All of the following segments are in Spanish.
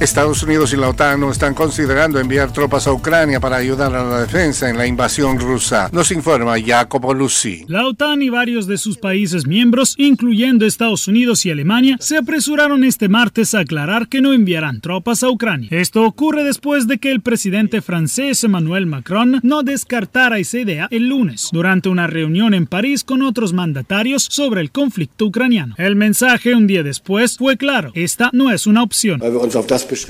Estados Unidos y la OTAN no están considerando enviar tropas a Ucrania para ayudar a la defensa en la invasión rusa, nos informa Jacopo Lucy. La OTAN y varios de sus países miembros, incluyendo Estados Unidos y Alemania, se apresuraron este martes a aclarar que no enviarán tropas a Ucrania. Esto ocurre después de que el presidente francés Emmanuel Macron no descartara esa idea el lunes, durante una reunión en París con otros mandatarios sobre el conflicto ucraniano. El mensaje un día después fue claro, esta no es una opción.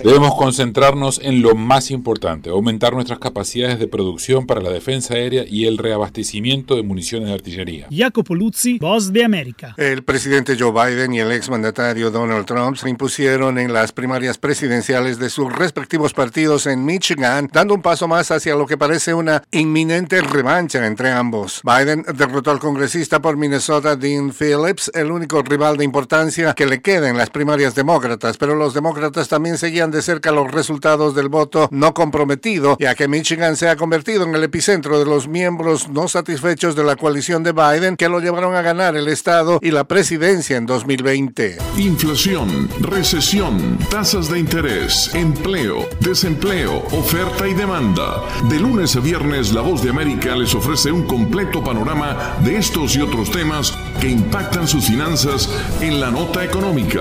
Debemos concentrarnos en lo más importante, aumentar nuestras capacidades de producción para la defensa aérea y el reabastecimiento de municiones de artillería. Jacopo Luzzi, Voz de América. El presidente Joe Biden y el exmandatario Donald Trump se impusieron en las primarias presidenciales de sus respectivos partidos en Michigan, dando un paso más hacia lo que parece una inminente revancha entre ambos. Biden derrotó al congresista por Minnesota Dean Phillips, el único rival de importancia que le queda en las primarias demócratas, pero los demócratas también se seguían de cerca los resultados del voto no comprometido, ya que Michigan se ha convertido en el epicentro de los miembros no satisfechos de la coalición de Biden que lo llevaron a ganar el Estado y la presidencia en 2020. Inflación, recesión, tasas de interés, empleo, desempleo, oferta y demanda. De lunes a viernes, La Voz de América les ofrece un completo panorama de estos y otros temas que impactan sus finanzas en la nota económica.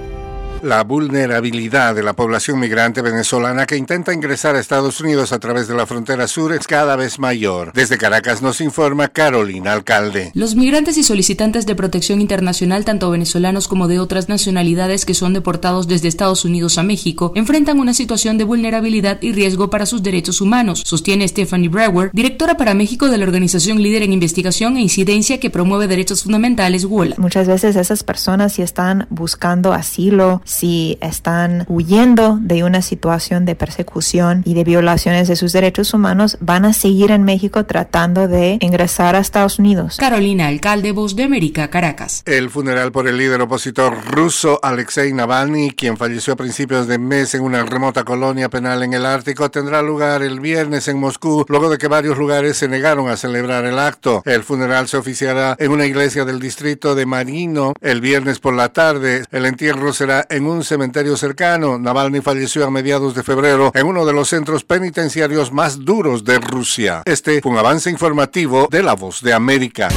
La vulnerabilidad de la población migrante venezolana que intenta ingresar a Estados Unidos a través de la frontera sur es cada vez mayor. Desde Caracas nos informa Carolina Alcalde. Los migrantes y solicitantes de protección internacional, tanto venezolanos como de otras nacionalidades que son deportados desde Estados Unidos a México, enfrentan una situación de vulnerabilidad y riesgo para sus derechos humanos, sostiene Stephanie Brewer, directora para México de la organización líder en investigación e incidencia que promueve derechos fundamentales WOLA. Muchas veces esas personas si están buscando asilo, si están huyendo de una situación de persecución y de violaciones de sus derechos humanos, van a seguir en México tratando de ingresar a Estados Unidos. Carolina Alcalde, Voz de América, Caracas. El funeral por el líder opositor ruso Alexei Navalny, quien falleció a principios de mes en una remota colonia penal en el Ártico, tendrá lugar el viernes en Moscú, luego de que varios lugares se negaron a celebrar el acto. El funeral se oficiará en una iglesia del distrito de Marino el viernes por la tarde. El entierro será en en un cementerio cercano. Navalny falleció a mediados de febrero en uno de los centros penitenciarios más duros de Rusia. Este fue un avance informativo de La Voz de América.